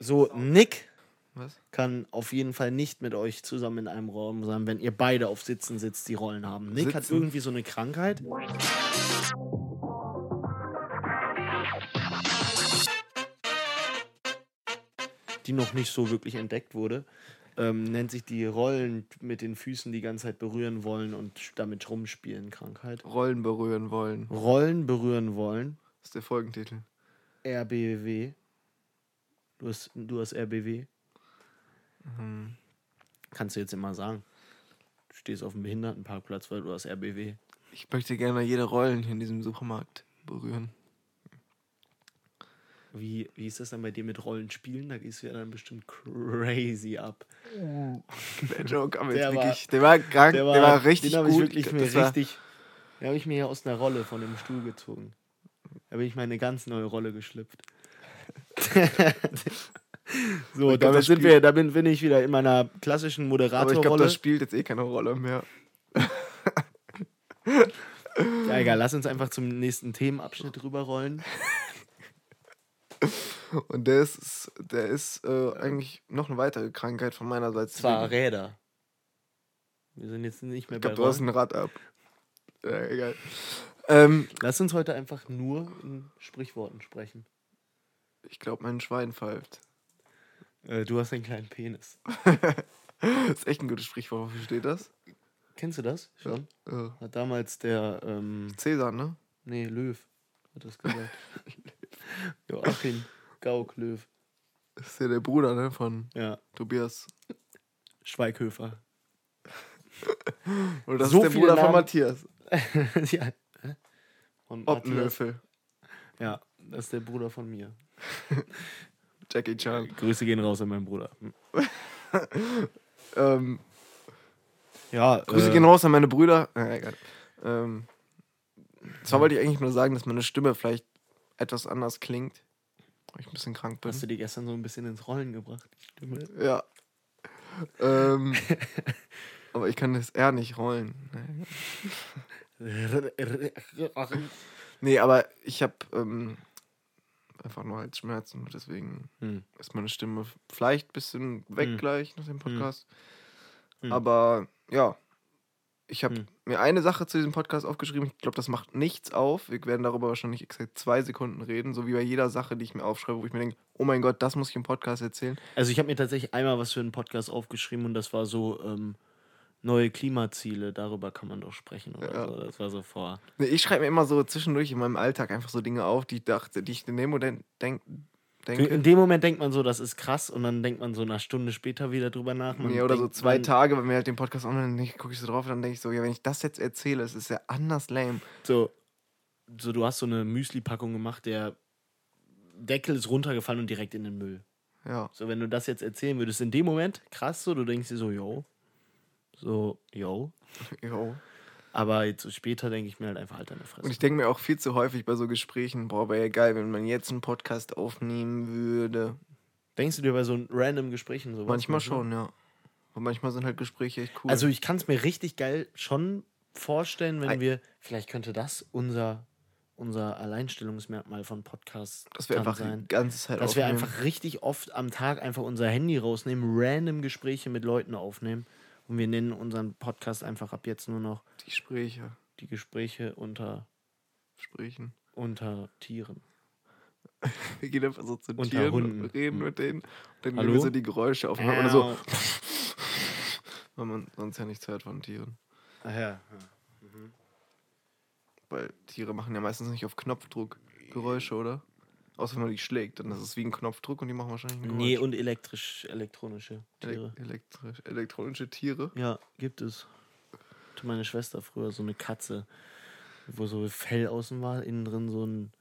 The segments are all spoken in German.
So, Nick Was? kann auf jeden Fall nicht mit euch zusammen in einem Raum sein, wenn ihr beide auf Sitzen sitzt, die Rollen haben. Nick hat Sitzen? irgendwie so eine Krankheit. Die noch nicht so wirklich entdeckt wurde. Ähm, nennt sich die Rollen mit den Füßen die ganze Zeit berühren wollen und damit rumspielen Krankheit. Rollen berühren wollen. Rollen berühren wollen. Das ist der Folgentitel. RBW. Du hast, du hast RBW. Mhm. Kannst du jetzt immer sagen. Du stehst auf dem Behindertenparkplatz, weil du hast RBW. Ich möchte gerne jede Rollen hier in diesem Supermarkt berühren. Wie, wie ist das dann bei dir mit Rollenspielen? Da gehst du ja dann bestimmt crazy ab. Der Joke, aber Der jetzt war- wirklich, der war krank, der war, richtig den hab ich gut. wirklich mir war- richtig, den habe ich mir ja aus einer Rolle von dem Stuhl gezogen. Da bin ich meine ganz neue Rolle geschlüpft. so, glaub, damit sind wir, da bin, bin ich wieder in meiner klassischen aber ich glaube, Moderatorrolle. das spielt jetzt eh keine Rolle mehr. Ja, egal, lass uns einfach zum nächsten Themenabschnitt rüberrollen. Und der ist, der ist äh, eigentlich noch eine weitere Krankheit von meiner Seite. Zwar Räder. Wir sind jetzt nicht mehr ich bei glaube, du hast Rollen. ein Rad ab. Ja, egal. Ähm, Lass uns heute einfach nur in Sprichworten sprechen. Ich glaube, mein Schwein pfeift. Äh, du hast einen kleinen Penis. Das ist echt ein gutes Sprichwort. Wofür steht das? Kennst du das schon? Äh, Hat damals der, ähm, Cäsar, ne? nee, Löw hat das gesagt. Joachim Gauck Löw. Das ist ja der Bruder, ne? Von Ja, Tobias. Schweighöfer. Oder das So ist der Bruder von Namen. Matthias. ja. Und Matthias, ja, das ist der Bruder von mir. Jackie Chan. Grüße gehen raus an meinen Bruder. Hm. Ähm, Ja, Grüße äh, gehen raus an meine Brüder. Ja, egal. Ähm, zwar wollte ich eigentlich nur sagen, dass meine Stimme vielleicht etwas anders klingt. Weil ich ein bisschen krank bin. Hast du die gestern so ein bisschen ins Rollen gebracht, die Stimme? Ja. ähm, aber ich kann das R nicht rollen. Nee, aber ich habe ähm, einfach nur Halsschmerzen und deswegen Hm. ist meine Stimme vielleicht ein bisschen weg Hm. gleich nach dem Podcast. Hm. Aber ja, ich habe Hm. mir eine Sache zu diesem Podcast aufgeschrieben. Ich glaube, das macht nichts auf. Wir werden darüber wahrscheinlich exakt zwei Sekunden reden, so wie bei jeder Sache, die ich mir aufschreibe, wo ich mir denke, oh mein Gott, das muss ich im Podcast erzählen. Also ich habe mir tatsächlich einmal was für einen Podcast aufgeschrieben und das war so ähm, neue Klimaziele, darüber kann man doch sprechen oder Ja. so. Das war so vor. Nee, ich schreibe mir immer so zwischendurch in meinem Alltag einfach so Dinge auf, die ich dachte, die ich in dem Moment denk, denke. In dem Moment denkt man so, das ist krass und dann denkt man so eine Stunde später wieder drüber nach. Man Nee, oder so zwei man, Tage, wenn wir halt den Podcast online gucke ich so drauf und dann denke ich so, ja, wenn ich das jetzt erzähle, es ist ja anders lame. So, so, du hast so eine Müsli-Packung gemacht, der Deckel ist runtergefallen und direkt in den Müll. Ja. So, wenn du das jetzt erzählen würdest, in dem Moment, krass so, du denkst dir so, yo. So, yo. Jo. Aber jetzt so später denke ich mir halt einfach, halt deine Fresse. Und ich denke mir auch viel zu häufig bei so Gesprächen, boah, wäre ja geil, wenn man jetzt einen Podcast aufnehmen würde. Denkst du dir bei so random Gesprächen sowas? Manchmal schon, ja. Und manchmal sind halt Gespräche echt cool. Also ich kann es mir richtig geil schon vorstellen, wenn Ei- wir, vielleicht könnte das unser, unser Alleinstellungsmerkmal von Podcasts dass wir einfach sein. die ganze Zeit Dass wir aufnehmen. einfach richtig oft am Tag einfach unser Handy rausnehmen, random Gespräche mit Leuten aufnehmen. Und wir nennen unseren Podcast einfach ab jetzt nur noch die Gespräche die Gespräche unter, sprechen. unter Tieren. Wir gehen einfach so zu Unter Tieren Hunden. und reden mit denen. Und dann Hallo? nehmen wir so die Geräusche auf. Oder so, weil man sonst ja nichts hört von Tieren. Ach ja. Weil Tiere machen ja meistens nicht auf Knopfdruck Geräusche, oder? Außer wenn man die schlägt, dann ist es wie ein Knopfdruck und die machen wahrscheinlich ein Geräusch. Nee, und elektrisch, elektronische Tiere. Elek elektrisch, elektronische Tiere. Ja, gibt es. Hatte meine Schwester früher so eine Katze, wo so Fell außen war, innen drin so ein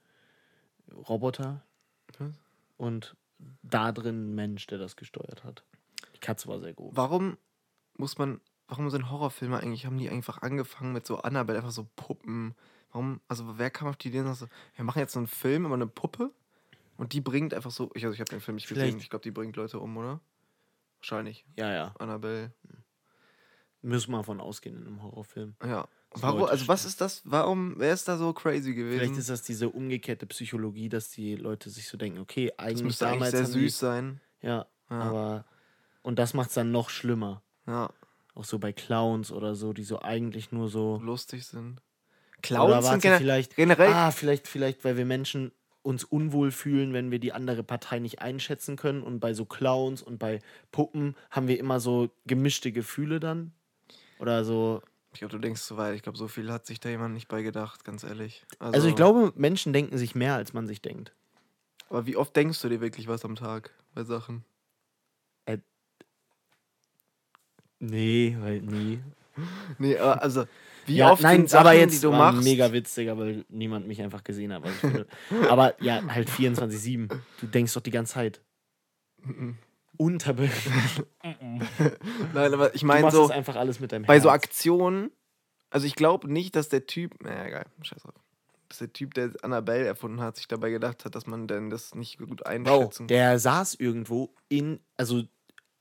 Roboter Was? und da drin ein Mensch, der das gesteuert hat. Die Katze war sehr groß. Warum muss man, warum sind Horrorfilme eigentlich, haben die einfach angefangen mit so Annabelle, einfach so Puppen? Warum, also wer kam auf die Idee, und so, wir machen jetzt so einen Film über eine Puppe und die bringt einfach so, ich, also ich habe den Film nicht gesehen, Vielleicht- ich glaube, die bringt Leute um, oder? Wahrscheinlich. Ja, ja. Annabelle. Müssen wir von ausgehen in einem Horrorfilm. Ja. Das Warum, also was ist das? Warum, wer ist da so crazy gewesen? Vielleicht ist das diese umgekehrte Psychologie, dass die Leute sich so denken, okay, das eigentlich müsste eigentlich damals sehr haben die, süß sein. Ja, Ja. aber. Und das macht es dann noch schlimmer. Ja, Auch so bei Clowns oder so, die so eigentlich nur so. lustig sind. Clowns sind gener vielleicht, generell. Ah, vielleicht, vielleicht, weil wir Menschen uns unwohl fühlen, wenn wir die andere Partei nicht einschätzen können. Und bei so Clowns und bei Puppen haben wir immer so gemischte Gefühle dann. Oder so. Ich glaube, du denkst zu weit. Ich glaube, so viel hat sich da jemand nicht bei gedacht, ganz ehrlich. Also, ich glaube, Menschen denken sich mehr, als man sich denkt. Aber wie oft denkst du dir wirklich was am Tag bei Sachen? Nee, weil nie. Nee, aber also, wie ja, oft nein, sind Sachen, aber jetzt die du war machst? mega witziger, weil niemand mich einfach gesehen hat. würde. aber ja, halt 24-7. Du denkst doch die ganze Zeit. Mhm. Unterbe. Nein, aber ich meine so, einfach alles mit deinem bei so Herz. Aktionen, also ich glaube nicht, dass der Typ, naja, egal, scheiß drauf, dass der Typ, der Annabelle erfunden hat, sich dabei gedacht hat, dass man denn das nicht gut einschätzen der saß irgendwo in, also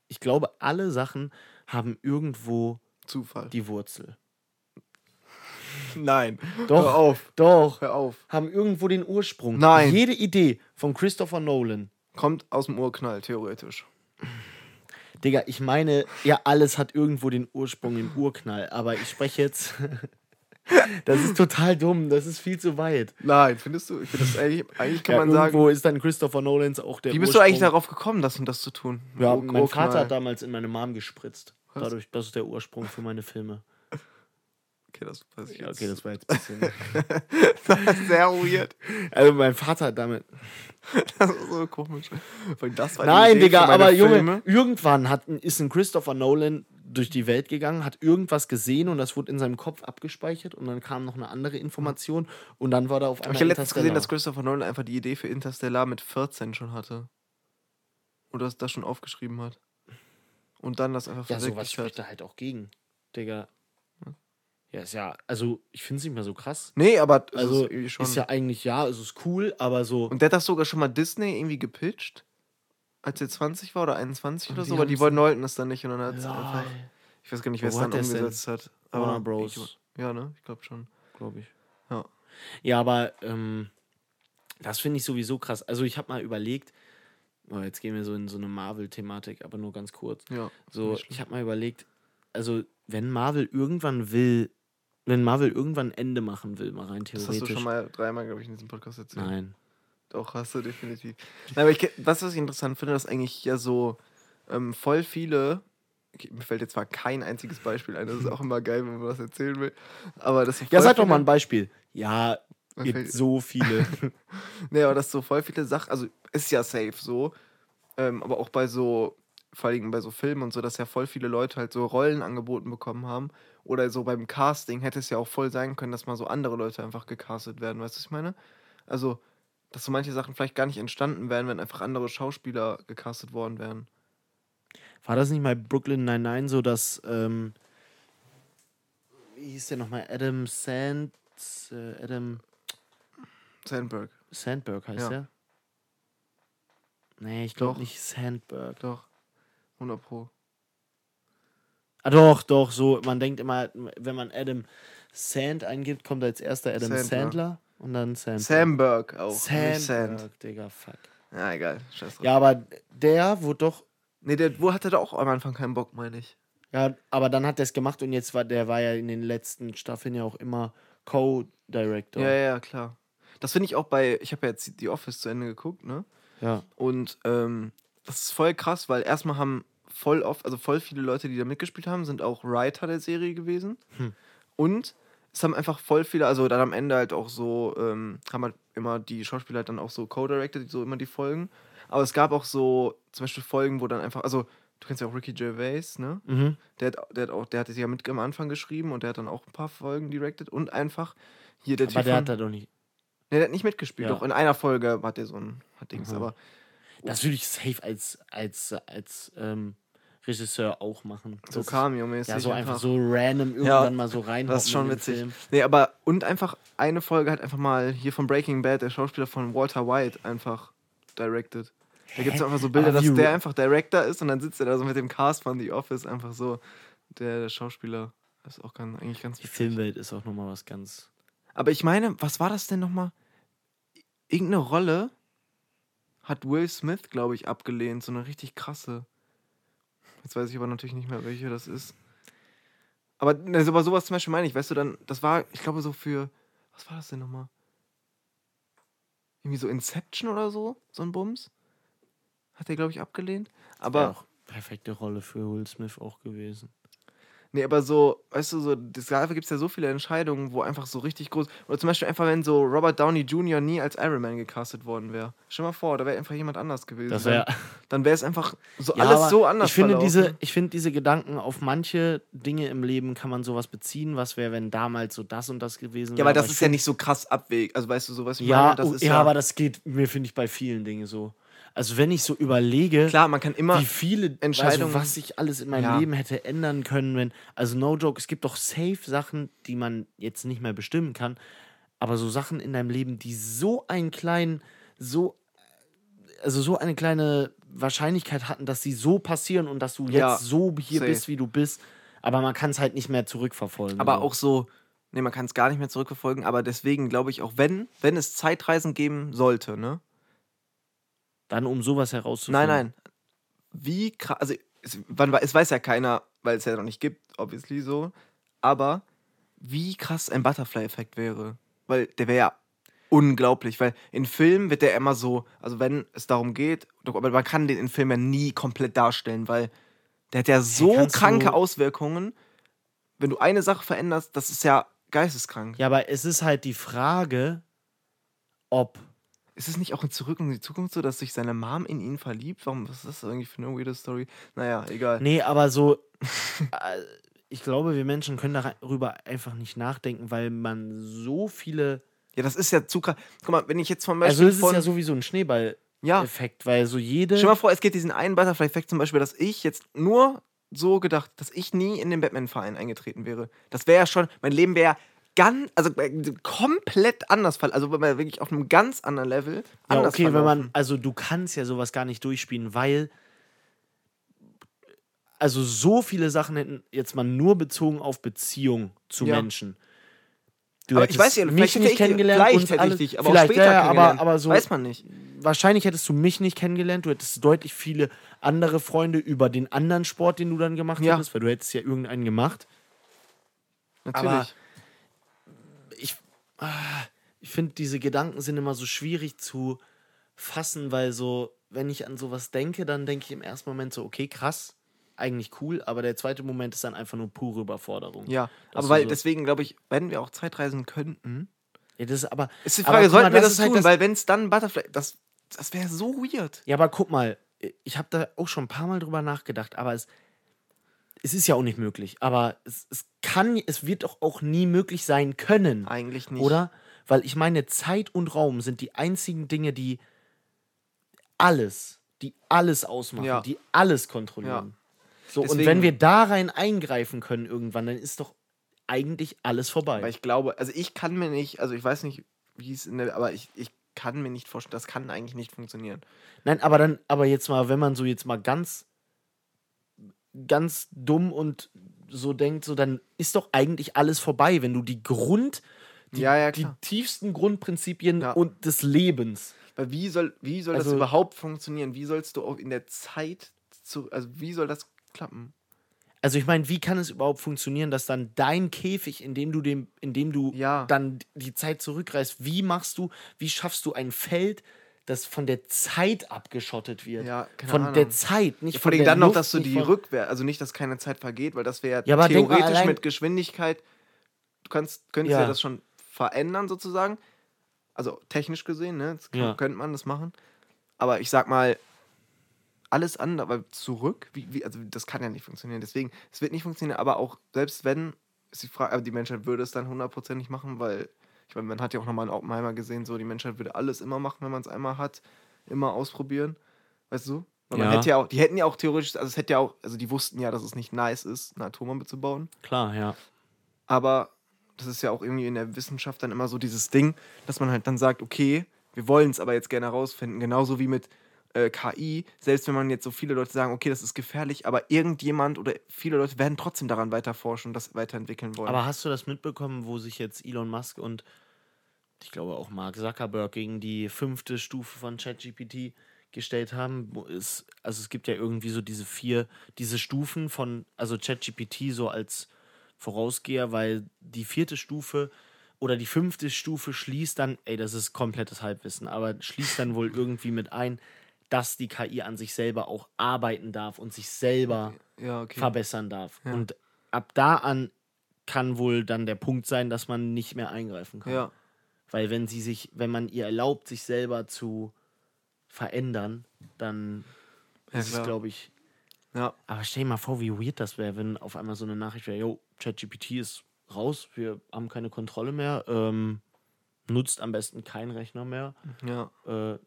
ich glaube, alle Sachen haben irgendwo Zufall. die Wurzel. Nein, Doch, hör auf, doch, hör auf. haben irgendwo den Ursprung. Nein. Jede Idee von Christopher Nolan. Kommt aus dem Urknall, theoretisch. Digga, ich meine, ja, alles hat irgendwo den Ursprung im Urknall, aber ich spreche jetzt. das ist total dumm, das ist viel zu weit. Nein, findest du? Ich finde das eigentlich, eigentlich kann Ja, man sagen. irgendwo ist dann Christopher Nolans auch der Wie bist du eigentlich Ursprung. darauf gekommen, das und das zu tun? Ja, Ur- mein Vater hat damals in meine Mom gespritzt. Dadurch, das ist der Ursprung für meine Filme. Okay, das weiß ich jetzt. okay, das war jetzt ein bisschen. das ist sehr weird. Also mein Vater hat damit. Das ist so komisch. War Nein, Digga, aber Junge, Filme. irgendwann hat, ist ein Christopher Nolan durch die Welt gegangen, hat irgendwas gesehen und das wurde in seinem Kopf abgespeichert und dann kam noch eine andere Information und dann war da auf einmal ich habe letztens gesehen, dass. Christopher Nolan einfach die Idee für Interstellar mit 14 schon hatte. Oder dass das schon aufgeschrieben hat. Und dann das einfach Ja, sowas verwirklicht spricht hat. da halt auch gegen. Digga. Ja, ist ja, also ich finde es nicht mehr so krass. Nee, aber Also ist schon. ist ja eigentlich, ja, es ist cool, aber so. Und der hat das sogar schon mal Disney irgendwie gepitcht, als er 20 war oder 21 Und oder so, aber die wollten wollten es dann nicht und dann hat es einfach. Ich weiß gar nicht, wer es dann hat der's denn? umgesetzt hat. Warner Aber Bros. Ja, ne? Ich glaube schon. glaube ich. Ja. Ja, aber ähm, das finde ich sowieso krass. Also ich habe mal überlegt, oh, jetzt gehen wir so in so eine Marvel-Thematik, aber nur ganz kurz. Ja. So, ich habe mal überlegt, also wenn Marvel irgendwann will, wenn Marvel irgendwann ein Ende machen will, mal rein Das theoretisch. hast du schon mal dreimal, glaube ich, in diesem Podcast erzählt. Nein. Doch, hast du definitiv. Nein, aber ich, ke- was, ich interessant finde, dass eigentlich ja so ähm, voll viele, okay, mir fällt jetzt zwar kein einziges Beispiel ein, das ist auch immer geil, wenn man was erzählen will, aber das Ja, sag doch mal ein Beispiel. Ja, gibt fällt- so viele. Nee, aber das so voll viele Sachen, also ist ja safe so, ähm, aber auch bei so, vor allem bei so Filmen und so, dass ja voll viele Leute halt so Rollen angeboten bekommen haben. Oder so beim Casting hätte es ja auch voll sein können, dass mal so andere Leute einfach gecastet werden, weißt du, was ich meine? Also, dass so manche Sachen vielleicht gar nicht entstanden wären, wenn einfach andere Schauspieler gecastet worden wären. War das nicht mal Brooklyn 99 so, dass, ähm, wie hieß der nochmal? Adam Sand, äh, Adam Sandberg, Sandberg heißt Ja. der? Nee, ich glaube nicht Sandberg. doch. 100 Pro. Ah, doch, doch, so. Man denkt immer, wenn man Adam Sand eingibt, kommt als erster Adam Sandler. Sandler und dann Sandberg. Sandberg auch. nicht Sand. Digga, fuck. Ja, egal. Scheiß drauf. Ja, aber der wurde doch. Nee, der, wo hatte da auch am Anfang keinen Bock, meine ich. Ja, aber dann hat er es gemacht und jetzt war der war ja in den letzten Staffeln ja auch immer Co-Director. Ja, ja, klar. Das finde ich auch bei, ich habe ja jetzt The Office zu Ende geguckt, ne? ja. Und ähm, das ist voll krass, weil erstmal haben voll oft, also voll viele Leute, die da mitgespielt haben, sind auch Writer der Serie gewesen. Hm. Und es haben einfach voll viele, also dann am Ende halt auch so, ähm, haben halt immer die Schauspieler halt dann auch so co-directed, so immer die Folgen. Aber es gab auch so zum Beispiel Folgen, wo dann einfach, also du kennst ja auch Ricky Gervais, ne? Mhm. Der hat, der hat auch, der hatte sich ja mit am Anfang geschrieben und der hat dann auch ein paar Folgen directed und einfach hier der Aber Typ der von- hat da doch nicht. Nee, der hat nicht mitgespielt. Ja. Doch in einer Folge hat der so ein hat Dings, Aha. aber Das würde ich safe als, als, als ähm, Regisseur auch machen. so Cameo-mäßig. Ja, so einfach so random irgendwann Ja, mal so rein. Das ist schon witzig. Nee, aber und einfach eine Folge hat einfach mal hier von Breaking Bad, der Schauspieler von Walter White, einfach directed. Da gibt es einfach so Bilder, Aber dass der einfach Director ist und dann sitzt er da so mit dem Cast von The Office einfach so. Der, der Schauspieler. Das ist auch ganz, eigentlich ganz Die witzig. Filmwelt ist auch nochmal was ganz. Aber ich meine, was war das denn nochmal? Irgendeine Rolle hat Will Smith, glaube ich, abgelehnt. So eine richtig krasse. Jetzt weiß ich aber natürlich nicht mehr, welche das ist. Aber, also, aber sowas zum Beispiel meine ich, weißt du, dann, das war, ich glaube, so für, was war das denn nochmal? Irgendwie so Inception oder so, so ein Bums. Hat der, glaube ich, abgelehnt. Aber. Ja, auch perfekte Rolle für Will Smith auch gewesen. Nee, aber so, weißt du, so, dafür gibt es ja so viele Entscheidungen, wo einfach so richtig groß. Oder zum Beispiel einfach, wenn so Robert Downey Jr. nie als Iron Man gecastet worden wäre. Stell mal vor, da wäre einfach jemand anders gewesen. Das wär, dann wäre es einfach so Ja, alles aber so anders. Ich finde, verlaufen. diese, ich finde diese Gedanken auf manche Dinge im Leben kann man sowas beziehen. Was wäre, wenn damals so das und das gewesen Ja, wäre? aber das ich ist ja nicht so krass abweg. Also weißt du, sowas Ja, meine, das oh, ist ja, aber das geht mir, finde ich, bei vielen Dingen so. Also, wenn ich so überlege, klar, man kann immer. wie viele Entscheidungen- also was ich alles in meinem Ja. Leben hätte ändern können, wenn. Also, no joke, es gibt doch safe Sachen, die man jetzt nicht mehr bestimmen kann. Aber so Sachen in deinem Leben, die so einen kleinen, so. Also, so eine kleine Wahrscheinlichkeit hatten, dass sie so passieren und dass du jetzt Ja, so hier safe. bist, wie du bist. Aber man kann es halt nicht mehr zurückverfolgen. aber so. auch so. Nee, man kann es gar nicht mehr zurückverfolgen, aber deswegen glaube ich auch, wenn, wenn es Zeitreisen geben sollte, ne? Dann, um sowas herauszufinden. Nein, nein. Wie krass. Also, es, wei- es weiß ja keiner, weil es ja noch nicht gibt, obviously so. Aber wie krass ein Butterfly-Effekt wäre. Weil der wäre ja unglaublich. Weil in Filmen wird der immer so, also wenn es darum geht, aber man kann den in Filmen ja nie komplett darstellen, weil der hat ja so kannst kranke Auswirkungen. Wenn du eine Sache veränderst, das ist ja geisteskrank. Ja, aber es ist halt die Frage, ob. Ist es nicht auch in Zurück in die Zukunft so, dass sich seine Mom in ihn verliebt? Warum was ist das irgendwie für eine weirde Story? Naja, egal. Nee, aber so. äh, ich glaube, wir Menschen können darüber einfach nicht nachdenken, weil man so viele. Ja, das ist ja zu krass. Guck mal, wenn ich jetzt zum Beispiel Also, es ist ja sowieso ein Schneeball-Effekt, ja, weil so jede. stell mal vor, es geht diesen einen Butterfly-Effekt zum Beispiel, dass ich jetzt nur so gedacht, dass ich nie in den Batman-Verein eingetreten wäre. Das wäre ja schon, mein Leben wäre ganz, also äh, komplett anders, verl- also wirklich auf einem ganz anderen Level. Ja, okay, wenn man. verlaufen. Also, du kannst ja sowas gar nicht durchspielen, weil. Also, so viele Sachen hätten jetzt mal nur bezogen auf Beziehung zu Ja. Menschen. Du Aber ich weiß ja, mich nicht ich, kennengelernt. vielleicht hätte ich dich, aber auch vielleicht, später ja, aber, aber so. Weiß man nicht. wahrscheinlich hättest du mich nicht kennengelernt, du hättest deutlich viele andere Freunde über den anderen Sport, den du dann gemacht Ja. hättest, weil du hättest ja irgendeinen gemacht. Natürlich. Ich, ah, ich finde, diese Gedanken sind immer so schwierig zu fassen, weil so, wenn ich an sowas denke, dann denke ich im ersten Moment so, okay, krass, eigentlich cool, aber der zweite Moment ist dann einfach nur pure Überforderung. ja, aber weil so- deswegen glaube ich, wenn wir auch Zeitreisen könnten, Ja, das ist aber. ist die aber Frage, mal, sollten wir das ist halt tun? weil wenn es dann Butterfly, das, das wäre so weird. Ja, aber guck mal, ich habe da auch schon ein paar Mal drüber nachgedacht, aber es, es ist ja auch nicht möglich. Aber es, es kann, es wird doch auch nie möglich sein können, Eigentlich nicht. oder? Weil ich meine, Zeit und Raum sind die einzigen Dinge, die alles, die alles ausmachen, Ja. die alles kontrollieren. So, und Deswegen- wenn wir da rein eingreifen können irgendwann, dann ist doch eigentlich alles vorbei. Weil ich glaube, also ich kann mir nicht, also ich weiß nicht, wie es in der, aber ich, ich kann mir nicht vorstellen, das kann eigentlich nicht funktionieren. Nein, aber dann, aber jetzt mal, wenn man so jetzt mal ganz, ganz dumm und so denkt, so dann ist doch eigentlich alles vorbei, wenn du die Grund, die, Ja, ja, die tiefsten Grundprinzipien Ja. und des Lebens. Weil wie soll, wie soll das Also- überhaupt funktionieren? Wie sollst du auch in der Zeit zu, also wie soll das klappen? Also ich meine, wie kann es überhaupt funktionieren, dass dann dein Käfig, in dem du dem, in dem du Ja. dann die Zeit zurückreißt, wie machst du, wie schaffst du ein Feld, das von der Zeit abgeschottet wird? Ja, keine von der Ahnung. Zeit, nicht Ja, von vor allem der dann noch, Luft, dass du die Rückwehr, also nicht, dass keine Zeit vergeht, weil das wäre Ja, theoretisch mit Geschwindigkeit, du kannst, könntest ja. Ja. das schon verändern sozusagen. Also technisch gesehen, ne? Kann, Ja. könnte man das machen. Aber ich sag mal, alles andere, aber zurück, wie, wie, also das kann ja nicht funktionieren. Deswegen, es wird nicht funktionieren, aber auch selbst wenn, ist die Frage, aber die Menschheit würde es dann hundertprozentig machen, weil, ich meine, man hat ja auch nochmal in Oppenheimer gesehen, so die Menschheit würde alles immer machen, wenn man es einmal hat, immer ausprobieren. Weißt du? Weil man Ja. hätte ja auch, die hätten ja auch theoretisch, also es hätte ja auch, also die wussten ja, dass es nicht nice ist, eine Atombombe zu bauen. Klar, ja. Aber das ist ja auch irgendwie in der Wissenschaft dann immer so dieses Ding, dass man halt dann sagt, okay, wir wollen es aber jetzt gerne herausfinden. Genauso wie mit äh, KI. Selbst wenn man jetzt so viele Leute sagen, okay, das ist gefährlich, aber irgendjemand oder viele Leute werden trotzdem daran weiter forschen und das weiterentwickeln wollen. Aber hast du das mitbekommen, wo sich jetzt Elon Musk und ich glaube auch Mark Zuckerberg gegen die fünfte Stufe von ChatGPT gestellt haben, es, also es gibt ja irgendwie so diese vier, diese Stufen von, also ChatGPT so als Vorausgeher, weil die vierte Stufe oder die fünfte Stufe schließt dann, ey, das ist komplettes Halbwissen, aber schließt dann wohl irgendwie mit ein, dass die KI an sich selber auch arbeiten darf und sich selber Ja, okay. verbessern darf. Ja. Und ab da an kann wohl dann der Punkt sein, dass man nicht mehr eingreifen kann. Ja. Weil wenn sie sich, wenn man ihr erlaubt, sich selber zu verändern, dann Ja, ist es, klar. glaube ich. Ja. Aber stell dir mal vor, wie weird das wäre, wenn auf einmal so eine Nachricht wäre, yo, ChatGPT ist raus, wir haben keine Kontrolle mehr, ähm, nutzt am besten keinen Rechner mehr. Ja. Äh,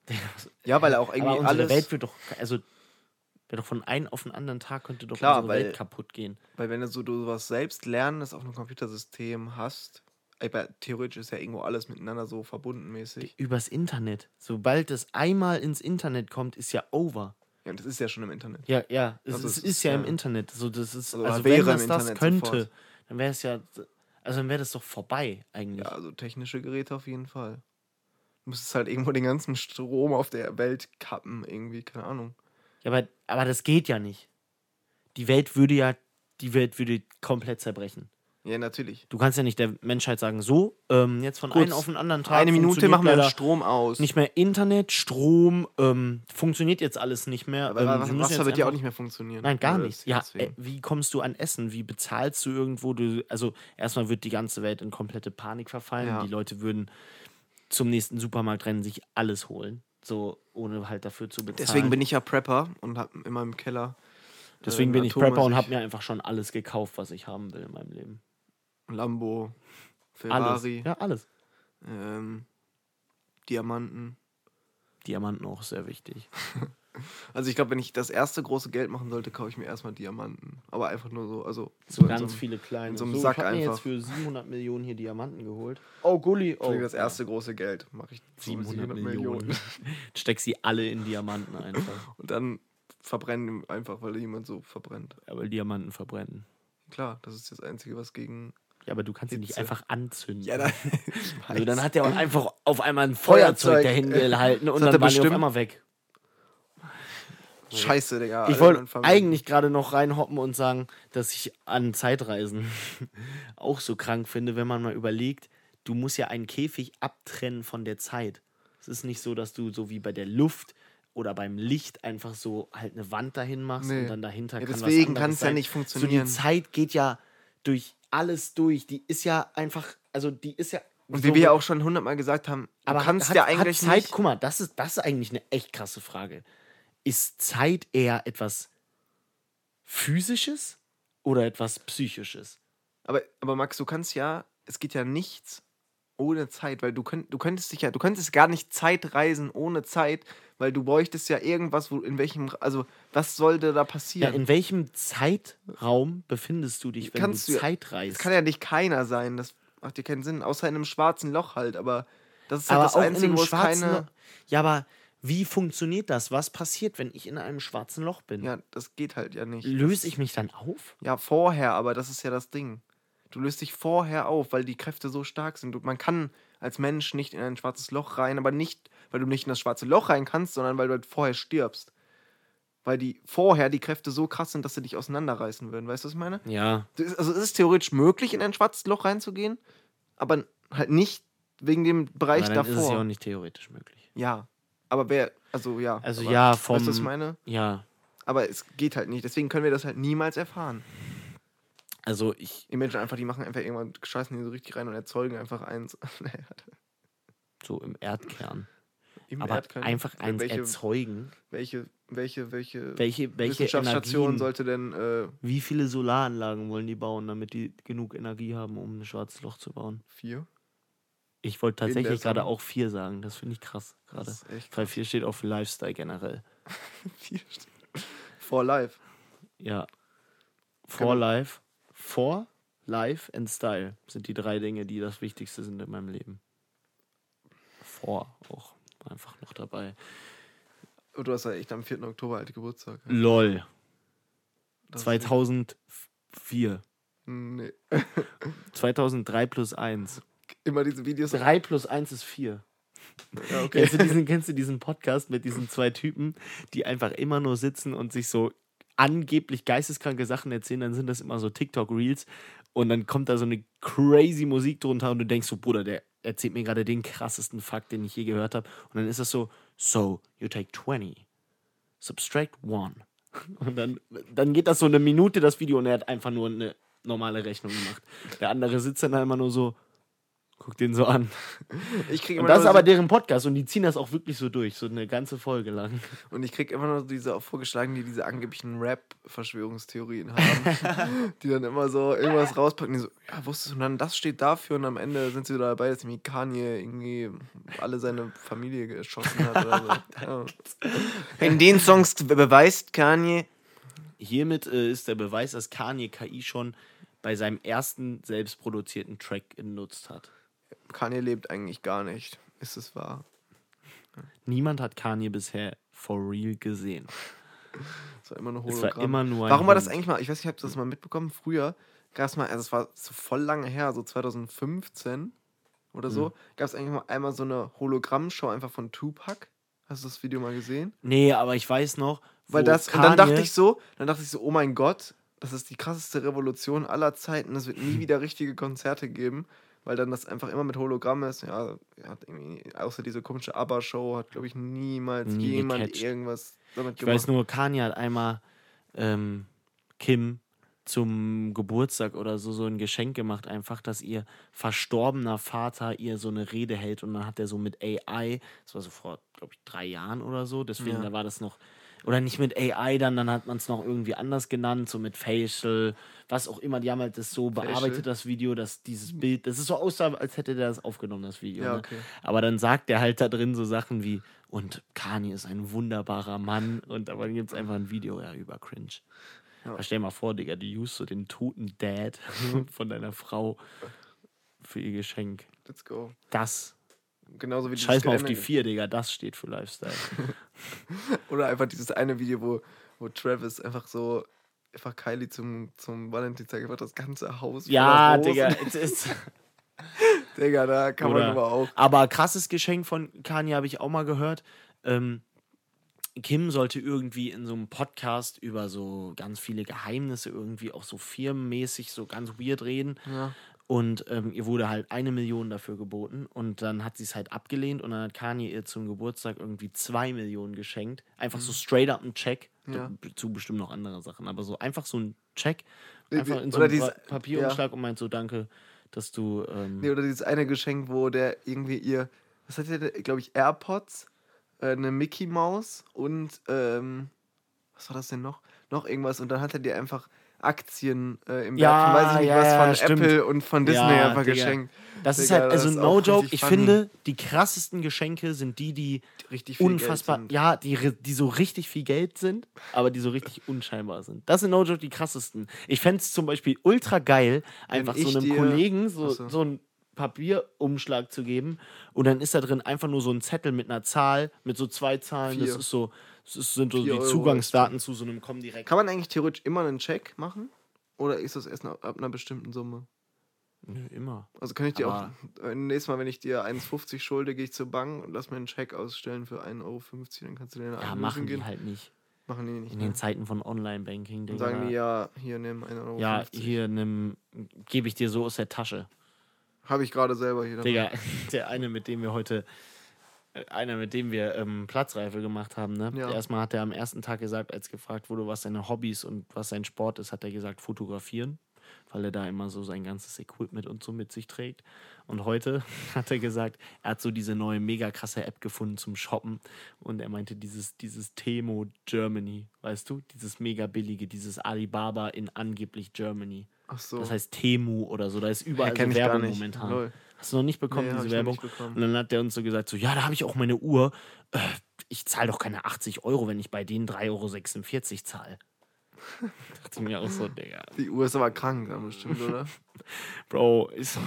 Ja, weil auch aber irgendwie unsere alles. Welt wird doch, also wäre doch von einem auf den anderen Tag könnte doch Klar, unsere weil- Welt kaputt gehen. Weil wenn du so du was selbst lernendes auf einem Computersystem hast, aber theoretisch ist ja irgendwo alles miteinander so verbunden mäßig. Übers Internet. Sobald es einmal ins Internet kommt, ist ja over. Ja, und das ist ja schon im Internet. Ja, ja, es, Also es es ist ist ja ja- im Internet. So, das ist, Also, also, wäre wenn das das Internet könnte, sofort. dann wäre es ja, also dann wäre das doch vorbei eigentlich. Ja, also technische Geräte auf jeden Fall. Du müsstest halt irgendwo den ganzen Strom auf der Welt kappen, irgendwie, keine Ahnung. Ja, aber, aber das geht ja nicht. Die Welt würde ja, die Welt würde komplett zerbrechen. Ja, natürlich. Du kannst ja nicht der Menschheit sagen, so, ähm, jetzt von Kurz, einem auf den anderen Tag. Eine Minute machen wir Strom aus. Nicht mehr Internet, Strom, ähm, funktioniert jetzt alles nicht mehr. aber ähm, müssen Wasser wird ja auch nicht mehr funktionieren. Nein, gar nicht. Ja, äh, wie kommst du an Essen? Wie bezahlst du irgendwo? Du, also erstmal wird die ganze Welt in komplette Panik verfallen. Ja. Die Leute würden zum nächsten Supermarkt rennen, sich alles holen. So, ohne halt dafür zu bezahlen. Deswegen bin ich ja Prepper und habe in meinem Keller. Deswegen äh, bin ich Prepper und habe mir einfach schon alles gekauft, was ich haben will in meinem Leben. Lambo, Alles. Ferrari, Ja, alles. ähm, Diamanten. Diamanten auch sehr wichtig. Also ich glaube, wenn ich das erste große Geld machen sollte, kaufe ich mir erstmal Diamanten. Aber einfach nur so, also So ganz einem- viele kleine. in so einem ich Sack habe mir jetzt für 700 Millionen hier Diamanten geholt. Oh, Gulli. Oh, Das erste große Geld mache ich so 700 Millionen. Steck sie alle in Diamanten einfach. Und dann verbrennen einfach, weil jemand so verbrennt. Aber Diamanten verbrennen. Klar, das ist das Einzige, was gegen. Ja, aber du kannst sie nicht einfach anzünden. Ja, dann, Also dann hat er auch einfach auf einmal ein Feuerzeug Feuerzeug, dahin äh, gehalten und dann er waren die auf einmal weg. Scheiße, Digga. Ich wollte eigentlich gerade noch reinhoppen und sagen, dass ich an Zeitreisen auch so krank finde, wenn man mal überlegt, du musst ja einen Käfig abtrennen von der Zeit. Es ist nicht so, dass du so wie bei der Luft oder beim Licht einfach so halt eine Wand dahin machst Nee. und dann dahinter Ja, kann deswegen was kann es ja nicht So funktionieren. die Zeit geht ja durch alles durch. Die ist ja einfach, also die ist ja Und so wie wir ja auch schon hundertmal gesagt haben, du aber kannst hat, ja eigentlich Zeit, nicht. guck mal, das ist, das ist eigentlich eine echt krasse Frage. Ist Zeit eher etwas physisches oder etwas psychisches? Aber, aber Max, du kannst ja, es geht ja nichts ohne Zeit, weil du, könnt, du könntest dich ja, du könntest gar nicht Zeit reisen ohne Zeit, weil du bräuchtest ja irgendwas, wo in welchem, also was sollte da Ja, passieren? in welchem Zeitraum befindest du dich, wenn Kannst du Zeit reist? das kann ja nicht keiner sein, das macht dir keinen Sinn, außer in einem schwarzen Loch halt, aber das ist halt aber das Einzige, wo es keine. Loch. Ja, aber wie funktioniert das? Was passiert, wenn ich in einem schwarzen Loch bin? Ja, das geht halt ja nicht. Löse ich mich dann auf? Ja, vorher, aber das ist ja das Ding. Du löst dich vorher auf, weil die Kräfte so stark sind. Und man kann als Mensch nicht in ein schwarzes Loch rein, aber nicht, weil du nicht in das schwarze Loch rein kannst, sondern weil du halt vorher stirbst. Weil die vorher die Kräfte so krass sind, dass sie dich auseinanderreißen würden. Weißt du, was ich meine? Ja. Das ist- Also es ist theoretisch möglich, in ein schwarzes Loch reinzugehen, aber halt nicht wegen dem Bereich Aber dann ist es ja auch davor. nicht theoretisch möglich. Ja. Aber wer, also ja. Also aber, ja, Weißt du, was ich vom- meine? Ja. Aber es geht halt nicht. Deswegen können wir das halt niemals erfahren. Also ich, Die Menschen einfach, die machen einfach irgendwann, scheißen die so richtig rein und erzeugen einfach eins. so im Erdkern. Im aber Erdkern. einfach eins welche, erzeugen. welche, welche, welche, Welche, welche Wissenschaftsstation Energien, sollte denn, äh, wie viele Solaranlagen wollen die bauen, damit die genug Energie haben, um ein schwarzes Loch zu bauen? vier? Ich wollte tatsächlich gerade auch vier sagen. Das finde ich krass gerade. Weil vier steht auch für Lifestyle generell. vier. For life. Ja. For Genau. Life, For Life and Style sind die drei Dinge, die das Wichtigste sind in meinem Leben. For auch einfach noch dabei. Und du hast ja echt am 4. Oktober alte Geburtstag. LOL. Das ist 2004. Nee. 2003 plus 1. Immer diese Videos. 3 plus 1 ist 4. Ja, okay. Kennst, du diesen, kennst du diesen Podcast mit diesen zwei Typen, die einfach immer nur sitzen und sich so angeblich geisteskranke Sachen erzählen? Dann sind das immer so TikTok-Reels und dann kommt da so eine crazy Musik drunter und du denkst so, Bruder, der erzählt mir gerade den krassesten Fakt, den ich je gehört habe. Und dann ist das so, so, you take 20, subtract 1. Und dann, dann geht das so eine Minute, das Video, und er hat einfach nur eine normale Rechnung gemacht. Der andere sitzt dann immer nur so, guckt den so an. Ich krieg Und immer das ist aber so- deren Podcast und die ziehen das auch wirklich so durch, so eine ganze Folge lang. Und ich krieg immer nur diese auch vorgeschlagen, die diese angeblichen Rap-Verschwörungstheorien haben. die dann immer so irgendwas rauspacken, die so, ja, wusstest du, und dann das steht dafür und am Ende sind sie dabei, dass irgendwie Kanye irgendwie alle seine Familie geschossen hat oder so. Ja. In den Songs beweist Kanye. Hiermit äh, ist der Beweis, dass Kanye KI schon bei seinem ersten selbstproduzierten Track genutzt hat. Kanye lebt eigentlich gar nicht. Ist es wahr? Niemand hat Kanye bisher for real gesehen. Es war immer nur Es Hologramm. war immer nur Warum war das eigentlich mal? Ich weiß nicht, habt ihr das mal mitbekommen? Früher gab es mal, also es war so voll lange her, so 2015 oder so, gab es eigentlich mal einmal so eine Hologrammshow einfach von Tupac. Hast du das Video mal gesehen? Nee, aber ich weiß noch, Weil das, und dann dachte Kanye- ich so, dann dachte ich so, oh mein Gott, das ist die krasseste Revolution aller Zeiten. Es wird nie wieder richtige Konzerte geben, weil dann das einfach immer mit Hologramm ist. Ja, hat irgendwie, außer diese komische ABBA-Show, hat, glaube ich, niemals Nie jemand gecatcht. irgendwas damit Ich gemacht. weiß nur, Kanye hat einmal ähm, Kim zum Geburtstag oder so so ein Geschenk gemacht, einfach, dass ihr verstorbener Vater ihr so eine Rede hält und dann hat er so mit AI, das war so vor, glaube ich, drei Jahren oder so, deswegen Ja. da war das noch, oder nicht mit AI dann, dann hat man es noch irgendwie anders genannt, so mit Facial, was auch immer, die haben halt das so Facial? bearbeitet, das Video, dass dieses Bild, das ist so aussah, als hätte der das aufgenommen, das Video. Ja, ne? okay. Aber dann sagt er halt da drin so Sachen wie, und Kanye ist ein wunderbarer Mann. Und aber dann gibt es einfach ein Video, ja, über Cringe. Ja. Aber stell dir mal vor, Digga, du usst so den toten Dad von deiner Frau für ihr Geschenk. Let's go. Das. Genauso wie Scheiß mal auf die vier, Digga, das steht für Lifestyle. Oder einfach dieses eine Video, wo, wo Travis einfach so einfach Kylie zum, zum Valentinstag einfach das ganze Haus ja, Digga, es ist. Digga, da kann man Oder- aber auch. Aber krasses Geschenk von Kanye habe ich auch mal gehört. Ähm, Kim sollte irgendwie in so einem Podcast über so ganz viele Geheimnisse irgendwie auch so firmenmäßig so ganz weird reden. Ja. Und ähm, ihr wurde halt eine Million dafür geboten. Und dann hat sie es halt abgelehnt. Und dann hat Kanye ihr zum Geburtstag irgendwie zwei Millionen geschenkt. Einfach so straight up ein Check. Mhm. Ja. Zu bestimmt noch andere Sachen. Aber so einfach so ein Check. Äh, Einfach in so einem dieses- Papierumschlag und meint so, danke, dass du. Ähm, Nee, oder dieses eine Geschenk, wo der irgendwie ihr, was hat der, glaube ich, AirPods, äh, eine Mickey Maus und, ähm, was war das denn noch? Noch irgendwas. Und dann hat er dir einfach Aktien äh, im Ja, Wert von, weiß ich nicht ja, was, von stimmt. Apple und von Disney Ja, einfach Digga. geschenkt. Das ist Digga, halt, das also ist no joke, ich funny. finde, die krassesten Geschenke sind die, die Richtig viel unfassbar, Geld sind. ja, die, die so richtig viel Geld sind, aber die so richtig unscheinbar sind. Das sind no joke die krassesten. Ich fände es zum Beispiel ultra geil, einfach so einem dir- Kollegen so, Ach so. einen Papierumschlag zu geben und dann ist da drin einfach nur so ein Zettel mit einer Zahl, mit so zwei Zahlen. Das Vier. ist so, das sind so die Euro Zugangsdaten zu so einem Comdirect. Kann man eigentlich theoretisch immer einen Check machen? Oder ist das erst ab einer bestimmten Summe? Nö, immer. Also kann ich dir Aber- auch, äh, nächstes Mal, wenn ich dir 1,50 schulde, gehe ich zur Bank und lass mir einen Check ausstellen für 1,50 Euro, dann kannst du den Ja, einlösen machen gehen. die halt nicht. Machen die nicht. In Ne? den Zeiten von Online-Banking, Dann sagen die ja, hier nimm 1,50 Euro. Ja, hier nimm, gebe ich dir so aus der Tasche. Habe ich gerade selber hier. dabei. Digga, der eine, mit dem wir heute, einer, mit dem wir ähm, Platzreife gemacht haben, ne? Ja. Erstmal hat er am ersten Tag gesagt, als gefragt wurde, was seine Hobbys und was sein Sport ist, hat er gesagt, fotografieren, weil er da immer so sein ganzes Equipment und so mit sich trägt. Und heute hat er gesagt, er hat so diese neue mega krasse App gefunden zum Shoppen und er meinte dieses, dieses Temo Germany, weißt du? Dieses mega billige, dieses Alibaba in angeblich Germany. Ach so. Das heißt Temu oder so, da ist überall kenn so Werbung momentan. Lol. Hast du noch nicht bekommen, Nee, diese Werbung? Und dann hat der uns so gesagt, so, ja, da habe ich auch meine Uhr. Äh, ich zahle doch keine 80 Euro, wenn ich bei denen 3,46 Euro zahle. dachte ich mir auch so, Digga. Die Uhr ist aber krank, dann bestimmt, oder? Bro, ist.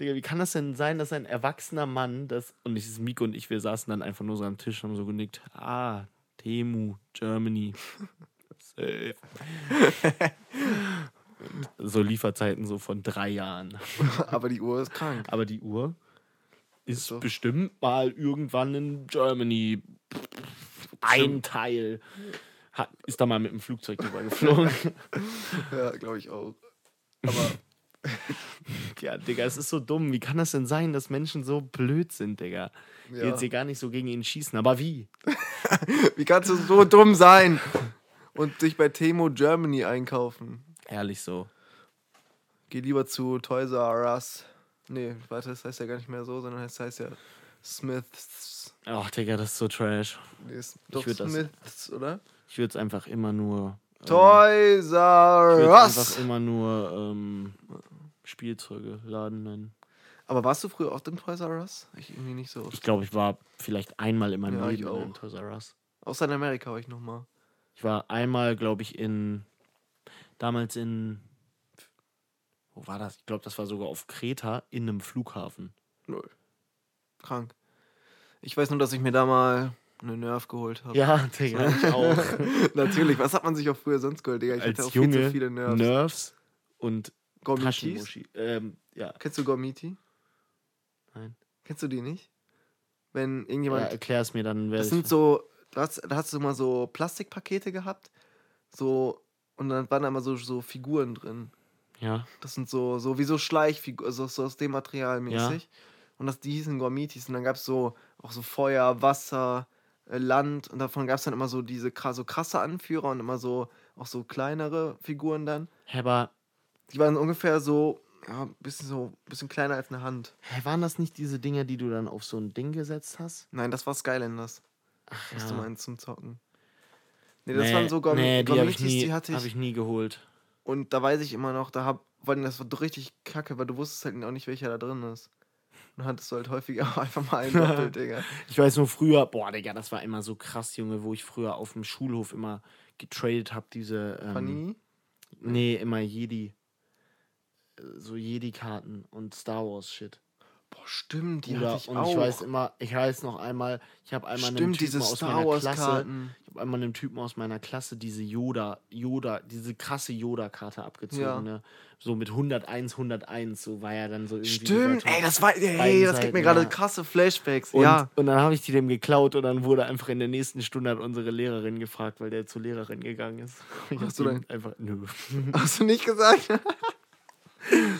Digga, wie kann das denn sein, dass ein erwachsener Mann das. Und ich, Miko und ich, wir saßen dann einfach nur so am Tisch und haben so genickt. Ah, Temu, Germany. Safe. So Lieferzeiten so von drei Jahren. aber die Uhr ist krank. Aber die Uhr ist so. bestimmt mal irgendwann in Germany ein Teil. Hat, ist da mal mit dem Flugzeug drüber geflogen. Ja, glaube ich auch. Aber ja, Digga, es ist so dumm. Wie kann das denn sein, dass Menschen so blöd sind, Digga? Ja. Jetzt hier gar nicht so gegen ihn schießen. Aber wie? wie kannst du so dumm sein und dich bei Temo Germany einkaufen? Ehrlich so. Geh lieber zu Toys R Us. Nee, warte, das heißt ja gar nicht mehr so, sondern das heißt ja Smiths. Ach, Digga, das ist so trash. Nee, ist doch würd das- Smiths, oder? Ich würde es einfach immer nur. Ähm, Toys ich R würde Us! einfach immer nur ähm, Spielzeuge laden nennen. Aber warst du früher oft im Toys R Us? Ich irgendwie nicht so. Ich glaube, ich war vielleicht einmal in meinem Ja, ich Leben in. Toys R Us. Außer in Amerika war ich nochmal. Ich war einmal, glaube ich, in. Damals in. Wo war das? Ich glaube, das war sogar auf Kreta in einem Flughafen. Null. Krank. Ich weiß nur, dass ich mir da mal eine Nerf geholt habe. Ja, Digga, ich auch. Natürlich, was hat man sich auch früher sonst geholt, Digga? Ich hatte Als auch viel Junge zu viele Nerfs. Nerfs und? Taschenmuschi. Ähm, ja. Kennst du Gormiti? Nein. Kennst du die nicht? Wenn ja irgendjemand. Erklär es mir dann. wer das sind so. Da hast, da hast du mal so Plastikpakete gehabt. So. Und dann waren da immer so, so Figuren drin. Ja. Das sind so, so wie so Schleichfiguren, also so aus dem Material mäßig. Und das, die hießen Gormitis. Und dann gab es so auch so Feuer, Wasser, äh, Land. Und davon gab es dann immer so diese so krasse Anführer und immer so auch so kleinere Figuren dann. Hä, aber Die waren ungefähr so, ja, ein bisschen so, bisschen kleiner als eine Hand. hä, waren das nicht diese Dinger, die du dann auf so ein Ding gesetzt hast? Nein, das war Skylanders, Ach, was ja. du meinst zum Zocken. Nee, das nee, waren so Gorm nee, die habe ich, Gormitis, nie- die hatte hab ich. ich nie geholt. Und da weiß ich immer noch, da hab, weil das war richtig kacke, weil du wusstest halt auch nicht, welcher da drin ist. Und hattest du halt häufiger auch einfach mal einen doppelt, Digga. Ich weiß nur früher, boah, Digga, das war immer so krass, Junge, wo ich früher auf dem Schulhof immer getradet habe, diese. Ähm, Panini? Nee, immer Jedi. Äh, So Jedi-Karten und Star Wars-Shit. Boah, stimmt, die Bruder, hatte ich und auch. ich weiß immer, ich weiß noch einmal, ich habe einmal einem stimmt, Typen diese aus Star meiner Wars Klasse, Karten. ich habe einmal einem Typen aus meiner Klasse diese Yoda, Yoda, diese krasse Yoda-Karte abgezogen, Ja. ne? So mit 101, 101, so war ja dann so irgendwie. Stimmt, ey, das war, hey, beiden das gibt mir gerade ja. krasse Flashbacks. Und, ja. und dann habe ich die dem geklaut und dann wurde einfach in der nächsten Stunde hat unsere Lehrerin gefragt, weil der zur Lehrerin gegangen ist. Ich Hast du ihm einfach, nö. Hast du nicht gesagt?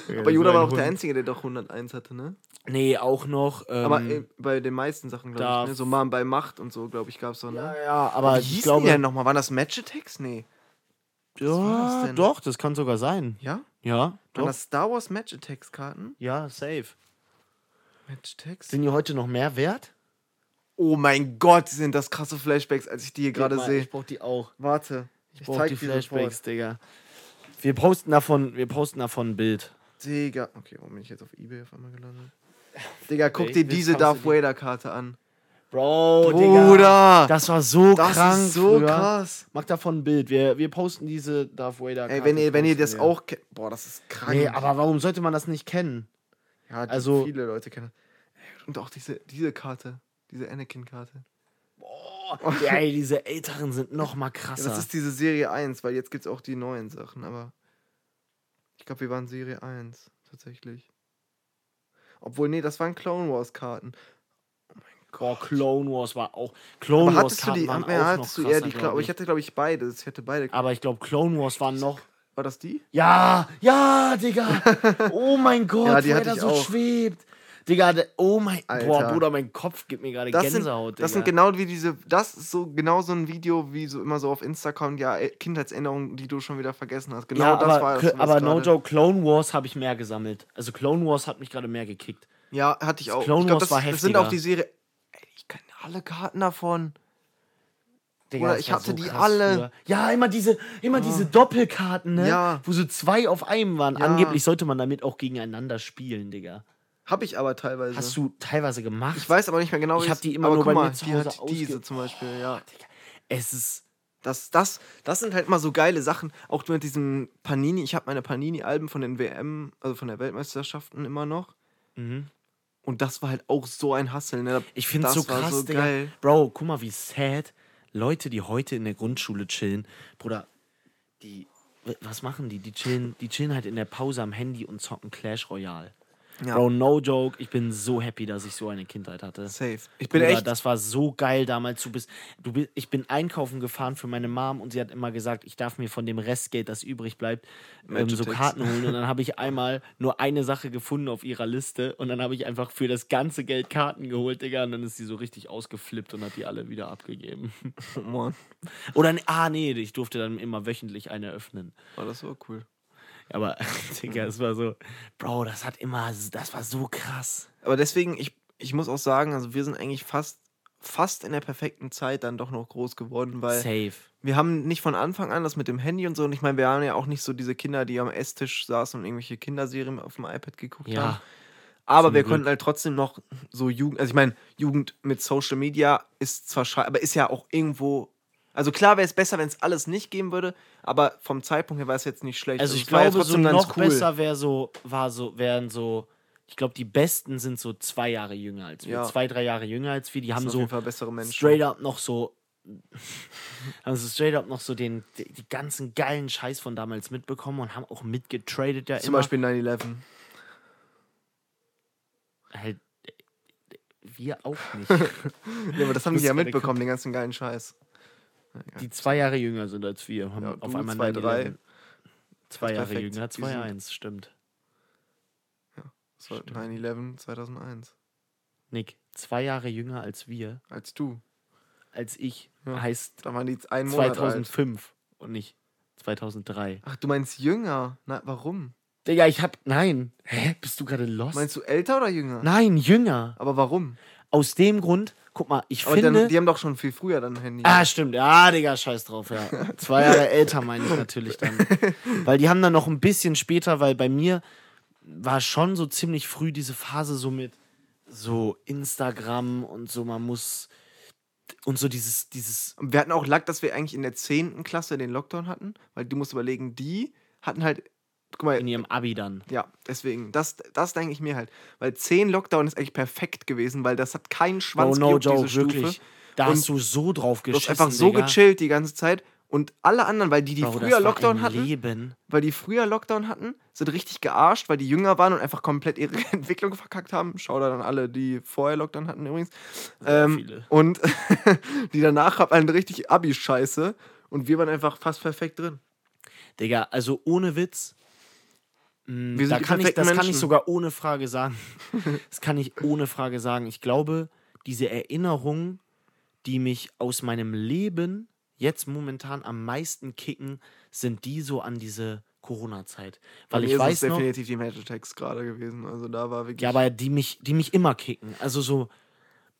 Aber das Yoda war auch der. Einzige, der doch 101 hatte, ne? Nee, auch noch. Ähm, Aber äh, bei den meisten Sachen, glaube ich, ne? So mal bei Macht und so, glaube ich, gab es doch, ne? ja, ja, aber Wie ich hießen glaube. die denn nochmal? Waren das Match Attacks? Nee. das ja, denn? doch, das kann sogar sein. Ja? Ja, Waren doch. das Star Wars Match Attacks Karten? Ja, safe. Match Attacks? Sind die heute noch mehr wert? Oh mein Gott, sind das krasse Flashbacks, als ich die hier gerade sehe. Ich brauch die auch. Warte. Ich brauch zeig die Flashbacks. Digga. Wir posten davon, wir posten davon ein Bild. Digga. Okay, warum bin ich jetzt auf Ebay auf einmal gelandet? Digga, guck Ey, dir diese Darth die- Vader Karte an. Bro, Bruder! Das war so Das krank. ist so früher. krass. Mach davon ein Bild. Wir, wir posten diese Darth Vader. Ey, wenn ihr, wenn ihr das wir. auch kennt. Boah, das ist krank. Nee, aber warum sollte man das nicht kennen? ja, die, also- viele Leute kennen. Und auch diese, diese Karte. Diese Anakin-Karte. Boah, ey, diese älteren sind noch mal Ja, krasser. das ist diese Serie 1, weil jetzt gibt es auch die neuen Sachen, aber. Ich glaube, wir waren Serie 1, tatsächlich. Obwohl, nee, das waren Clone Wars-Karten. Boah, Clone Wars war auch. Clone Aber Wars du Karten die? waren Ja, auch hattest noch du krasser, die, glaub, ich ich. hatte, glaube ich, beide. Ich hatte beide. Aber ich glaube, Clone Wars waren noch. War das die? Ja, ja, Digga. Oh mein Gott, Ja, die hatte ich so auch. schwebt. Digga, oh mein. Boah, Alter. Bruder, mein Kopf gibt mir gerade Das, sind, Gänsehaut. das sind genau wie diese. Das ist so genau so ein Video, wie so immer so auf Insta kommt, ja, Kindheitserinnerungen, die du schon wieder vergessen hast. Genau ja, das aber, war das. Was aber no joke, Clone Wars habe ich mehr gesammelt. Also Clone Wars hat mich gerade mehr gekickt. Ja, hatte ich auch. Clone ich glaub, Wars das, war das sind auch die Serie. Ey, ich kenne alle Karten davon. Digga, Oder ich hatte die krass alle. früher. Ja, immer diese, immer diese Doppelkarten, ne? Ja. Wo so zwei auf einem waren. Ja. Angeblich sollte man damit auch gegeneinander spielen, Digga. Hab ich aber teilweise. Hast du teilweise gemacht? Ich weiß aber nicht mehr genau, Ich wie hab es- die immer aber nur guck bei mal, mir zu die Hause hat diese zum Beispiel, ja. Es ist. Das, das, das sind halt immer so geile Sachen. Auch mit diesem Panini. Ich habe meine Panini-Alben von den WM, also von der Weltmeisterschaften immer noch. Mhm. Und das war halt auch so ein Hustle. Ne? Ich finde es Das so krass, so Digga. geil. Bro, guck mal, wie sad Leute, die heute in der Grundschule chillen, Bruder, die. Was machen die? Die chillen, die chillen halt in der Pause am Handy und zocken Clash Royale. Ja. Bro, no joke, ich bin so happy, dass ich so eine Kindheit hatte. Safe. Ich bin Bruder, echt. das war so geil damals. Du bist, du bist, ich bin einkaufen gefahren für meine Mom und sie hat immer gesagt, ich darf mir von dem Restgeld, das übrig bleibt, ähm, so. Karten holen. Und dann habe ich einmal nur eine Sache gefunden auf ihrer Liste und dann habe ich einfach für das ganze Geld Karten geholt, Digga. Und dann ist sie so richtig ausgeflippt und hat die alle wieder abgegeben. Oh, Mann. Oder, ah nee, ich durfte dann immer wöchentlich eine öffnen. Oh, das war cool. Aber, Digga, es war so, Bro, das hat immer, das war so krass. Aber deswegen, ich, ich muss auch sagen, also wir sind eigentlich fast, fast in der perfekten Zeit dann doch noch groß geworden, weil Safe. wir haben nicht von Anfang an das mit dem Handy und so. Und ich meine, wir waren ja auch nicht so diese Kinder, die am Esstisch saßen und irgendwelche Kinderserien auf dem iPad geguckt haben. Ja. Aber zum wir Glück. konnten halt trotzdem noch so Jugend, also ich meine, Jugend mit Social Media ist zwar scheiße, aber ist ja auch irgendwo. Also klar wäre es besser, wenn es alles nicht geben würde, aber vom Zeitpunkt her war es jetzt nicht schlecht. Also ich war ja glaube, so noch besser wäre so, war so, wären so, ich glaube, die Besten sind so zwei Jahre jünger als wir. Ja. Zwei, drei Jahre jünger als wir. Die Das haben so straight up noch so, haben so straight up noch so den, die, die ganzen geilen Scheiß von damals mitbekommen und haben auch mitgetradet ja Zum immer. Beispiel 9-11. Halt, äh, wir auch nicht. Ja, aber das haben Das die ja mitbekommen, den ganzen geilen Scheiß. Die zwei Jahre jünger sind als wir. Haben Ja, auf einmal zwei, 9/11. drei. Zwei Jahre perfekt. jünger, Wir sind- 2-1, stimmt. Das war 9-11 2001. Nick, zwei Jahre jünger als wir, Als du. als ich, Ja. heißt Da waren die alt. 2005 und nicht 2003. Ach, du meinst jünger? Na, warum? Digga, ich hab. Nein. Hä? Bist du gerade lost? Meinst du älter oder jünger? Nein, jünger. Aber warum? Aus dem Grund, guck mal, ich Aber finde. dann, die haben doch schon viel früher dann Handy. ah, stimmt. Ja, Digga, scheiß drauf, ja. Zwei Jahre älter meine ich natürlich dann. Weil die haben dann noch ein bisschen später, weil bei mir war schon so ziemlich früh diese Phase so mit so Instagram und so, man muss. Und so dieses, dieses. Wir hatten auch Lack, dass wir eigentlich in der 10. Klasse den Lockdown hatten, weil du musst überlegen, die hatten halt. Guck mal, In ihrem Abi dann. ja, deswegen, das, das denke ich mir halt. Weil 10 Lockdown ist eigentlich perfekt gewesen, weil das hat keinen Schwanz no gejuckt, joke, diese Stufe. wirklich. Da Und hast du so drauf Du hast geschissen. einfach so Digga. gechillt die ganze Zeit. Und alle anderen, weil die, die Bro, früher Lockdown hatten, Leben. weil die früher Lockdown hatten, sind richtig gearscht, weil die jünger waren und einfach komplett ihre Entwicklung verkackt haben. Schau da dann alle, die vorher Lockdown hatten übrigens. Ähm, viele. und die danach haben eine richtig Abi-Scheiße. Und wir waren einfach fast perfekt drin. Digga, also ohne Witz. Mh, Wir da kann ich, das kann ich Menschen. sogar ohne Frage sagen. das kann ich ohne Frage sagen. Ich glaube, diese Erinnerungen, die mich aus meinem Leben jetzt momentan am meisten kicken, sind die so an diese Corona-Zeit. Weil ich ist weiß noch, definitiv die Magic Text gerade gewesen. Also da war wirklich. ja, aber die mich, die mich immer kicken. Also so,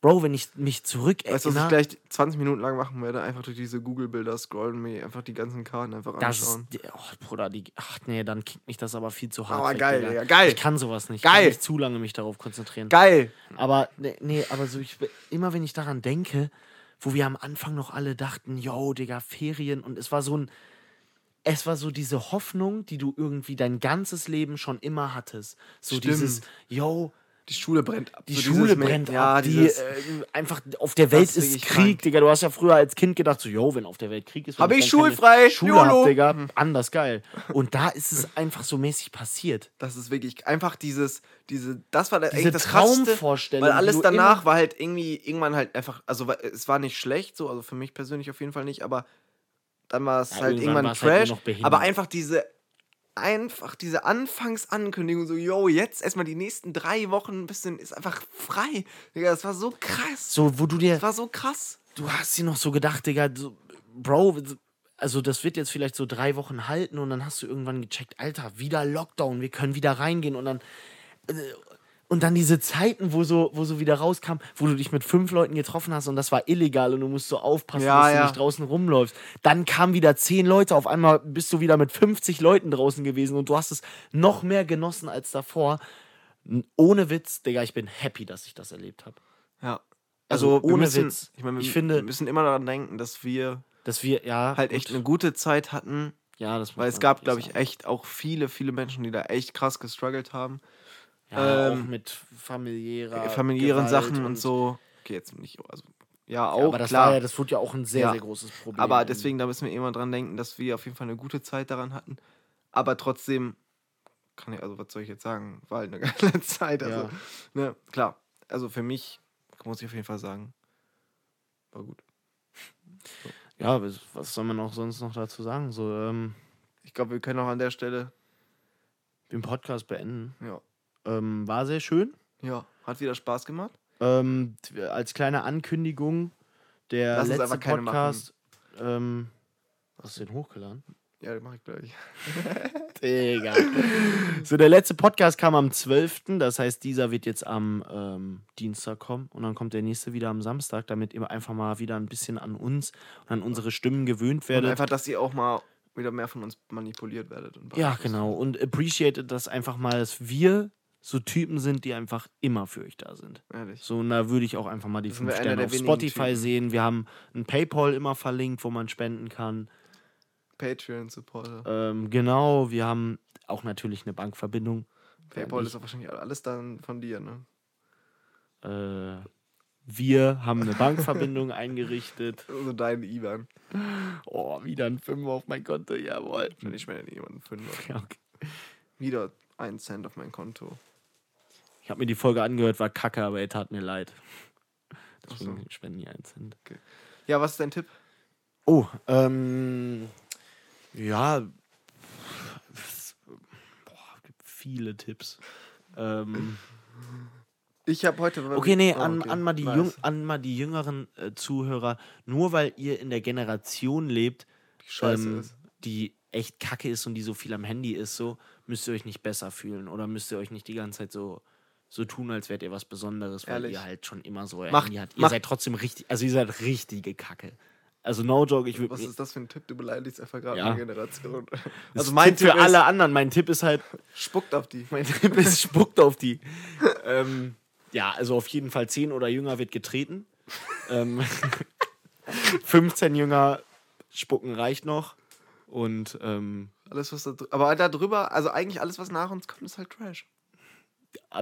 Bro, wenn ich mich zurück weißt du, was ich gleich 20 Minuten lang machen werde? Einfach durch diese Google-Bilder scrollen, mir einfach die ganzen Karten einfach das anschauen. ist, oh, Bruder, die, ach nee, dann kickt mich das aber viel zu hart. Aber weg, geil, Digga. Geil. Ich kann sowas nicht. Ich Geil. kann nicht zu lange mich darauf konzentrieren. Geil! Aber nee, nee aber so ich, immer wenn ich daran denke, wo wir am Anfang noch alle dachten, yo, Digga, Ferien und es war so ein es war so diese Hoffnung, die du irgendwie dein ganzes Leben schon immer hattest. So Stimmt. dieses, yo, Die Schule brennt ab. die So Schule brennt ja, ab, die äh, einfach auf der Welt ist Krieg, krank. Digga. Du hast ja früher als Kind gedacht, so, yo, wenn auf der Welt Krieg ist, wenn Hab ich schulfrei, Schule YOLO. hab, Digga, anders geil. Und da ist es einfach so mäßig passiert. Das ist wirklich einfach dieses, diese, das war Diese eigentlich das Krasseste, Traumvorstellung, weil alles danach war halt irgendwie, irgendwann halt einfach, also es war nicht schlecht so, also für mich persönlich auf jeden Fall nicht, aber dann war es Ja, halt irgendwann irgendwann halt Trash, behindert. aber einfach diese, einfach diese Anfangsankündigung, so, yo, jetzt erstmal die nächsten drei Wochen ein bisschen, ist einfach frei, Digga, das war so krass, So, wo du dir das war so krass. du hast dir noch so gedacht, Digga, so, Bro, also das wird jetzt vielleicht so drei Wochen halten und dann hast du irgendwann gecheckt, Alter, wieder Lockdown, wir können wieder reingehen und dann äh, und dann diese Zeiten, wo so, wo so wieder rauskam, wo du dich mit fünf Leuten getroffen hast und das war illegal und du musst so aufpassen, Ja, dass du ja. nicht draußen rumläufst. Dann kamen wieder zehn Leute, auf einmal bist du wieder mit 50 Leuten draußen gewesen und du hast es noch mehr genossen als davor. Ohne Witz, Digga, ich bin happy, dass ich das erlebt habe. Ja. Also, Also, ohne müssen, Witz. Ich, meine, wir, Ich finde- wir müssen immer daran denken, dass wir Dass wir, ja. halt echt eine gute Zeit hatten, Ja, das Weil es gab, glaube ich, echt auch viele, viele Menschen, die da echt krass gestruggelt haben. Ja, ähm, auch mit familiärer. familiären Gewalt Sachen und, so. Okay, jetzt nicht, also ja, auch, Ja, aber das klar. war ja, das wurde ja auch ein sehr, Ja. sehr großes Problem. aber deswegen, da müssen wir immer dran denken, dass wir auf jeden Fall eine gute Zeit daran hatten. Aber trotzdem kann ich, also was soll ich jetzt sagen? War halt eine geile Zeit. Also, Ja. ne, klar. Also für mich muss ich auf jeden Fall sagen, war gut. Ja, was, was soll man auch sonst noch dazu sagen? So, ähm, Ich glaube, wir können auch an der Stelle, den Podcast beenden. ja, Ähm, war sehr schön. ja, hat wieder Spaß gemacht. Ähm, als kleine Ankündigung, der Lass letzte. Podcast. Ähm, hast du den hochgeladen? Ja, das mache ich gleich. Digga. so, der letzte Podcast kam am 12. Das heißt, dieser wird jetzt am ähm, Dienstag kommen. Und dann kommt der nächste wieder am Samstag, damit ihr einfach mal wieder ein bisschen an uns und an unsere Stimmen gewöhnt Und werdet. einfach, dass ihr auch mal wieder mehr von uns manipuliert werdet. Und Ja, genau. Und appreciated das einfach mal, dass wir so Typen sind, die einfach immer für euch da sind. Ehrlich. So, und da würde ich auch einfach mal die Das fünf Sterne auf Spotify Typen. sehen. Wir haben ein PayPal immer verlinkt, wo man spenden kann. Patreon-Supporter. Ähm, genau, wir haben auch natürlich eine Bankverbindung. PayPal nicht, ist auch wahrscheinlich alles dann von dir, ne? äh, wir haben eine Bankverbindung eingerichtet. Also dein Ivan. Oh, wieder ein Fünfer auf mein Konto, jawohl. Wenn ich mir jemanden finde. Ja, okay. Wieder ein Cent auf mein Konto. Ich habe mir die Folge angehört, war kacke, aber er tat mir leid. Ach so. Deswegen spenden die einen Cent. Ja, was ist dein Tipp? Oh, ähm, ja, boah, gibt viele Tipps. Ähm, Ich habe heute. okay, nee, Oh, an, okay. an, mal die. Jung, an mal die jüngeren äh, Zuhörer, nur weil ihr in der Generation lebt, Die Scheiße ähm, ist. die echt kacke ist und die so viel am Handy ist, so, müsst ihr euch nicht besser fühlen oder müsst ihr euch nicht die ganze Zeit so, so tun, als wärt ihr was Besonderes, weil Ehrlich. ihr halt schon immer so Macht-. Ihr macht- seid trotzdem richtig, also ihr seid richtige Kacke. Also no joke, ich würde Was ist das für ein Tipp? Du beleidigst einfach gerade Ja. eine Generation. Also Also mein mein Tipp für Tipp ist- alle anderen. Mein Tipp ist halt, Spuckt auf die. mein Tipp ist, spuckt auf die. ähm, ja, also auf jeden Fall 10 oder jünger wird getreten. ähm, 15 jünger spucken reicht noch. Und ähm, Alles, was da drüber. Aber da drüber, also eigentlich alles, was nach uns kommt, ist halt Trash.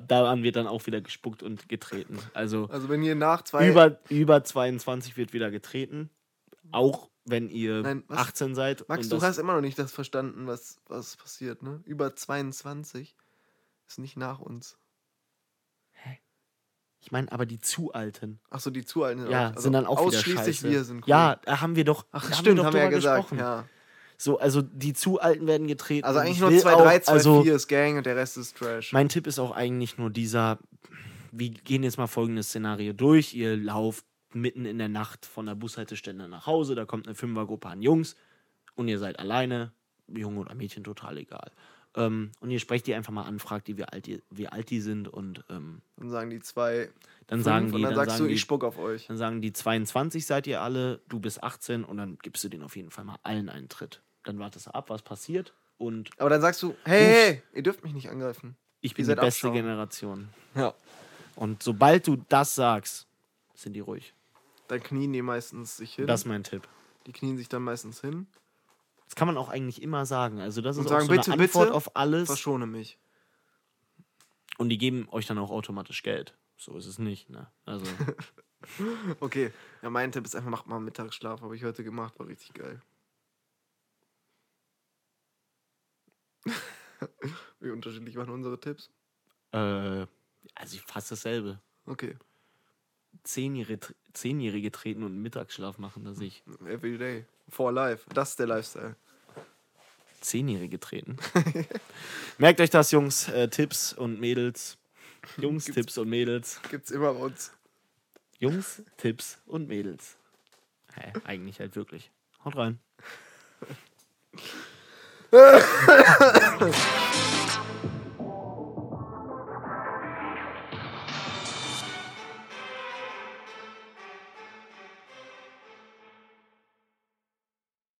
Daran wird dann auch wieder gespuckt und getreten. Also Also wenn ihr nach zwei. über, über 22 wird wieder getreten. Auch wenn ihr Nein, was? 18 seid. Max, du hast immer noch nicht das verstanden, was, was passiert, ne? Über 22 ist nicht nach uns. Ich meine, aber die zu alten. Achso, die zu alten Ja, auch- also sind dann auch wieder Ausschließlich scheiße. wir sind cool. Ja, da haben wir doch. Ach, stimmt, doch haben wir ja gesagt. gesprochen. Ja. So, also die zu alten werden getreten. Also eigentlich ich nur will 2, auch- 3, 2, also, 4 ist Gang und der Rest ist Trash. Mein Tipp ist auch eigentlich nur dieser, wir gehen jetzt mal folgendes Szenario durch. Ihr lauft mitten in der Nacht von der Bushaltestelle nach Hause, da kommt eine Fünfergruppe an Jungs und ihr seid alleine, Junge oder Mädchen, total egal. Ähm, und ihr sprecht die einfach mal an, fragt die, wie alt die, wie alt die sind und ähm, Dann sagen die zwei, dann sagen die, und dann, dann, sagst sagen du, die, ich spuck auf euch. dann sagen die 22 seid ihr alle, du bist 18 und dann gibst du denen auf jeden Fall mal allen einen Tritt. Dann wartest du ab, was passiert und Aber dann sagst du, hey, hey, ihr dürft mich nicht angreifen. ich bin die beste Abschaum. Generation. Ja. Und sobald du das sagst, sind die ruhig. Dann knien die meistens sich hin. Das ist mein Tipp. die knien sich dann meistens hin. Das kann man auch eigentlich immer sagen. Also das Und ist sagen, auch so bitte, eine Antwort bitte, auf alles. Verschone mich. Und die geben euch dann auch automatisch Geld. So ist es nicht. Ne? Also Okay. Ja, mein Tipp ist einfach, macht mal einen Mittagsschlaf. Habe ich heute gemacht, war richtig geil. Wie unterschiedlich waren unsere Tipps? äh, also fast dasselbe. Okay. Zehnjährige, Zehnjährige treten und einen Mittagsschlaf machen, dass ich Every day. For life. Das ist der Lifestyle. Zehnjährige treten. Merkt euch das, Jungs. Äh, Tipps und Mädels. Jungs, Gibt's- Tipps und Mädels. Gibt's immer bei uns. Jungs, Tipps und Mädels. Hä, eigentlich halt wirklich. Haut rein. Ha ha ha!